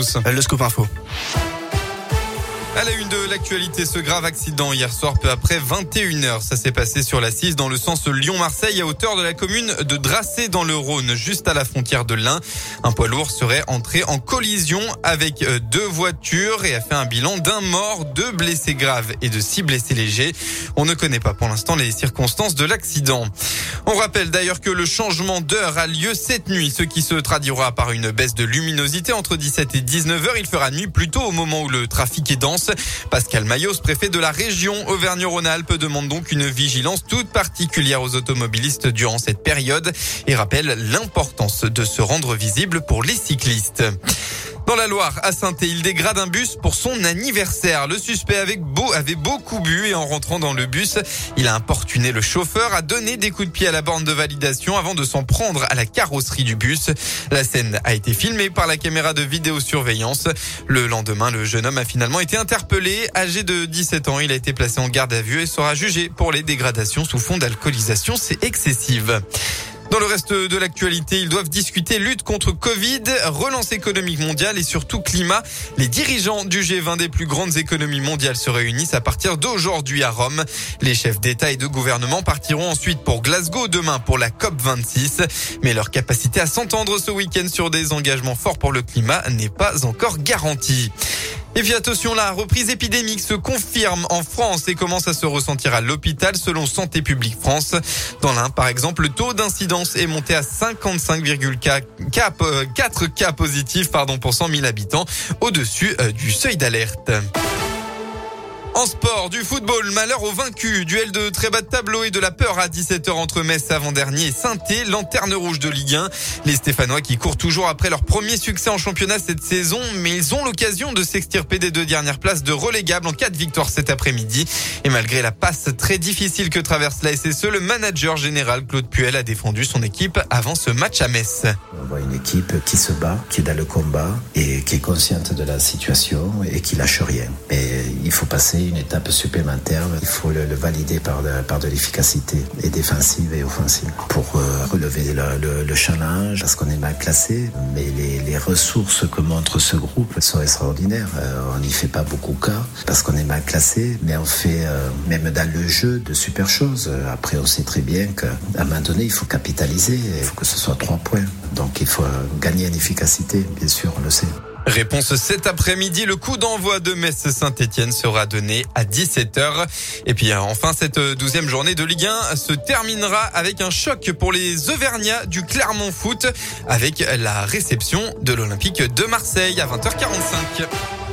tous. Le scoop info. À la une de l'actualité, ce grave accident hier soir peu après 21h. Ça s'est passé sur la 6 dans le sens Lyon-Marseille à hauteur de la commune de Dracé dans le Rhône, juste à la frontière de l'Ain. Un poids lourd serait entré en collision avec euh, deux voitures et a fait un bilan d'un mort, deux blessés graves et de six blessés légers. On ne connaît pas pour l'instant les circonstances de l'accident. On rappelle d'ailleurs que le changement d'heure a lieu cette nuit, ce qui se traduira par une baisse de luminosité entre 17 et 19 h Il fera nuit plutôt au moment où le trafic est dense. Pascal Mayos, préfet de la région Auvergne-Rhône-Alpes, demande donc une vigilance toute particulière aux automobilistes durant cette période et rappelle l'importance de se rendre visible pour les cyclistes. Dans la Loire, à saint il dégrade un bus pour son anniversaire. Le suspect avait, beau, avait beaucoup bu et en rentrant dans le bus, il a importuné le chauffeur, a donné des coups de pied à la borne de validation avant de s'en prendre à la carrosserie du bus. La scène a été filmée par la caméra de vidéosurveillance. Le lendemain, le jeune homme a finalement été interpellé. Âgé de 17 ans, il a été placé en garde à vue et sera jugé pour les dégradations sous fond d'alcoolisation. C'est excessive. Dans le reste de l'actualité, ils doivent discuter lutte contre Covid, relance économique mondiale et surtout climat. Les dirigeants du G20 des plus grandes économies mondiales se réunissent à partir d'aujourd'hui à Rome. Les chefs d'État et de gouvernement partiront ensuite pour Glasgow demain pour la COP26. Mais leur capacité à s'entendre ce week-end sur des engagements forts pour le climat n'est pas encore garantie. Et puis attention, la reprise épidémique se confirme en France et commence à se ressentir à l'hôpital selon Santé publique France. Dans l'un, par exemple, le taux d'incidence est monté à 55,4 cas positifs pardon, pour 100 000 habitants, au-dessus euh, du seuil d'alerte. En sport, du football, malheur aux vaincus, duel de très bas de tableau et de la peur à 17h entre Metz avant-dernier et saint lanterne rouge de Ligue 1. Les Stéphanois qui courent toujours après leur premier succès en championnat cette saison, mais ils ont l'occasion de s'extirper des deux dernières places de relégable en cas de victoire cet après-midi. Et malgré la passe très difficile que traverse la SSE, le manager général Claude Puel a défendu son équipe avant ce match à Metz. On voit une équipe qui se bat, qui est dans le combat et qui est consciente de la situation et qui lâche rien. Il faut passer une étape supplémentaire. Il faut le, valider par de, l'efficacité et défensive et offensive pour euh, relever le, le, challenge parce qu'on est mal classé. Mais les, les, ressources que montre ce groupe sont extraordinaires. Euh, on n'y fait pas beaucoup cas parce qu'on est mal classé, mais on fait euh, même dans le jeu de super choses. Après, on sait très bien qu'à un moment donné, il faut capitaliser. Il faut que ce soit trois points. Donc il faut gagner en efficacité, bien sûr, on le sait. Réponse cet après-midi, le coup d'envoi de Metz-Saint-Etienne sera donné à 17h. Et puis enfin, cette douzième journée de Ligue 1 se terminera avec un choc pour les Auvergnats du Clermont Foot avec la réception de l'Olympique de Marseille à 20h45.